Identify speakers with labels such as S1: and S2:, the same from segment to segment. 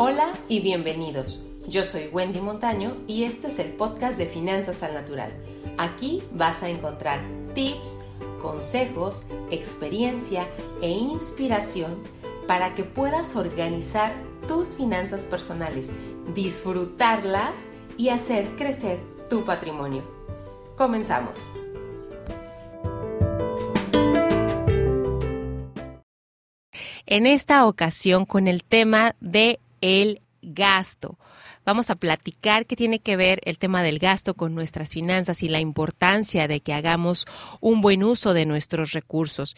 S1: Hola y bienvenidos. Yo soy Wendy Montaño y esto es el podcast de Finanzas al Natural. Aquí vas a encontrar tips, consejos, experiencia e inspiración para que puedas organizar tus finanzas personales, disfrutarlas y hacer crecer tu patrimonio. Comenzamos. En esta ocasión con el tema de el gasto. Vamos a platicar qué tiene que ver el tema del gasto con nuestras finanzas y la importancia de que hagamos un buen uso de nuestros recursos.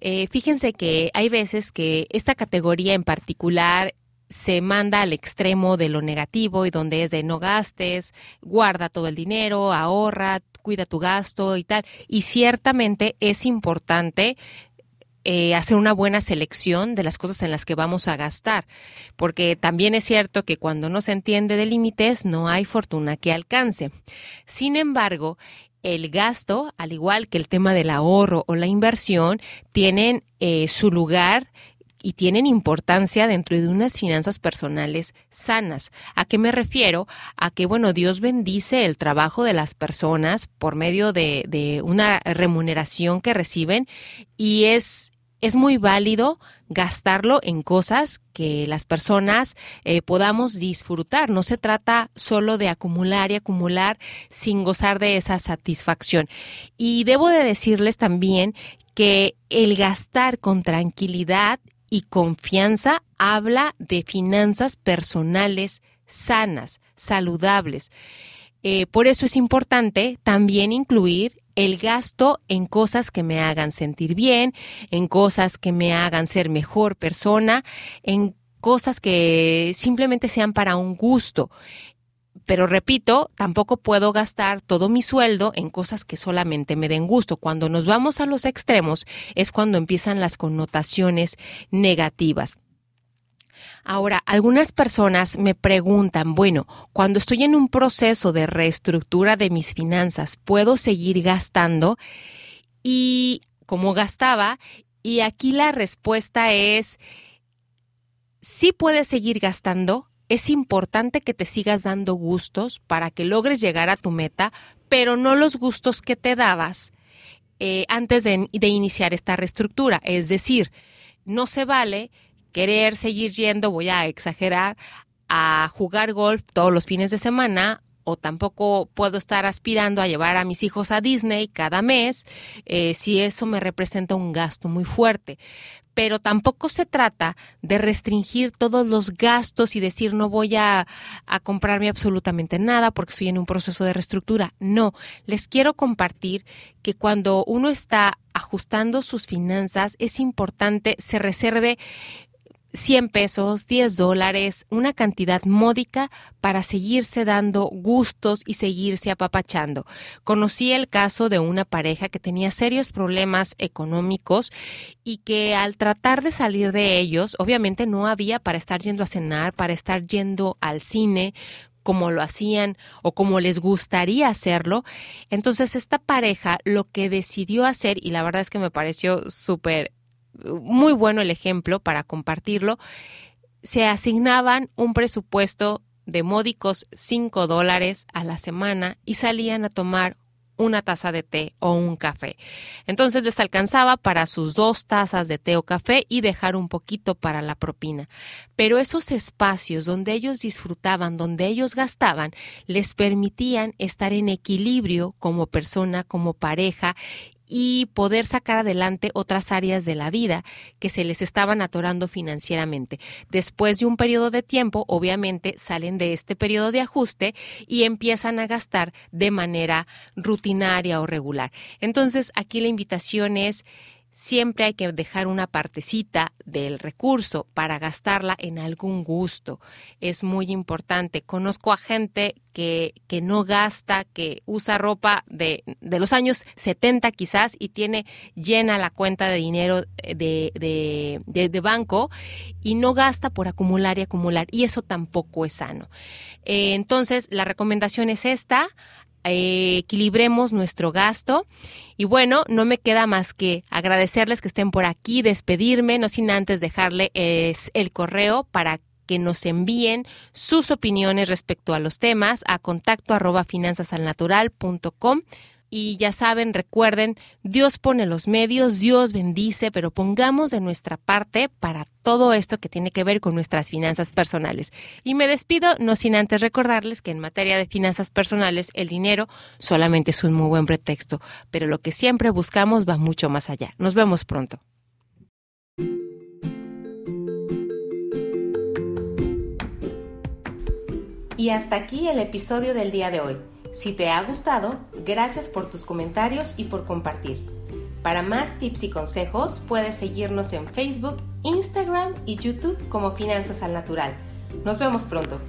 S1: Eh, fíjense que hay veces que esta categoría en particular se manda al extremo de lo negativo y donde es de no gastes, guarda todo el dinero, ahorra, cuida tu gasto y tal. Y ciertamente es importante eh, hacer una buena selección de las cosas en las que vamos a gastar, porque también es cierto que cuando no se entiende de límites no hay fortuna que alcance. Sin embargo, el gasto, al igual que el tema del ahorro o la inversión, tienen eh, su lugar y tienen importancia dentro de unas finanzas personales sanas. ¿A qué me refiero? A que, bueno, Dios bendice el trabajo de las personas por medio de, de una remuneración que reciben y es es muy válido gastarlo en cosas que las personas eh, podamos disfrutar. No se trata solo de acumular y acumular sin gozar de esa satisfacción. Y debo de decirles también que el gastar con tranquilidad y confianza habla de finanzas personales sanas, saludables. Eh, por eso es importante también incluir el gasto en cosas que me hagan sentir bien, en cosas que me hagan ser mejor persona, en cosas que simplemente sean para un gusto. Pero repito, tampoco puedo gastar todo mi sueldo en cosas que solamente me den gusto. Cuando nos vamos a los extremos es cuando empiezan las connotaciones negativas. Ahora, algunas personas me preguntan, bueno, cuando estoy en un proceso de reestructura de mis finanzas, ¿puedo seguir gastando? Y como gastaba, y aquí la respuesta es, sí puedes seguir gastando, es importante que te sigas dando gustos para que logres llegar a tu meta, pero no los gustos que te dabas eh, antes de, de iniciar esta reestructura. Es decir, no se vale querer seguir yendo, voy a exagerar, a jugar golf todos los fines de semana o tampoco puedo estar aspirando a llevar a mis hijos a Disney cada mes eh, si eso me representa un gasto muy fuerte. Pero tampoco se trata de restringir todos los gastos y decir no voy a, a comprarme absolutamente nada porque estoy en un proceso de reestructura. No, les quiero compartir que cuando uno está ajustando sus finanzas es importante se reserve 100 pesos, 10 dólares, una cantidad módica para seguirse dando gustos y seguirse apapachando. Conocí el caso de una pareja que tenía serios problemas económicos y que al tratar de salir de ellos, obviamente no había para estar yendo a cenar, para estar yendo al cine, como lo hacían o como les gustaría hacerlo. Entonces esta pareja lo que decidió hacer, y la verdad es que me pareció súper muy bueno el ejemplo para compartirlo, se asignaban un presupuesto de módicos 5 dólares a la semana y salían a tomar una taza de té o un café. Entonces les alcanzaba para sus dos tazas de té o café y dejar un poquito para la propina. Pero esos espacios donde ellos disfrutaban, donde ellos gastaban, les permitían estar en equilibrio como persona, como pareja y poder sacar adelante otras áreas de la vida que se les estaban atorando financieramente. Después de un periodo de tiempo, obviamente salen de este periodo de ajuste y empiezan a gastar de manera rutinaria o regular. Entonces, aquí la invitación es siempre hay que dejar una partecita del recurso para gastarla en algún gusto. Es muy importante. Conozco a gente que, que no gasta, que usa ropa de, de, los años 70 quizás y tiene llena la cuenta de dinero de, de, de banco y no gasta por acumular y acumular. Y eso tampoco es sano. Eh, entonces, la recomendación es esta eh, equilibremos nuestro gasto. Y bueno, no me queda más que agradecerles que estén por aquí, despedirme, no sin antes dejarle el correo para que nos envíen sus opiniones respecto a los temas a contacto arroba finanzasalnatural.com y ya saben, recuerden, Dios pone los medios, Dios bendice, pero pongamos de nuestra parte para todo esto que tiene que ver con nuestras finanzas personales. Y me despido, no sin antes recordarles que en materia de finanzas personales el dinero solamente es un muy buen pretexto, pero lo que siempre buscamos va mucho más allá. Nos vemos pronto. Y hasta aquí el episodio del día de hoy. Si te ha gustado, gracias por tus comentarios y por compartir. Para más tips y consejos, puedes seguirnos en Facebook, Instagram y YouTube como Finanzas al Natural. Nos vemos pronto.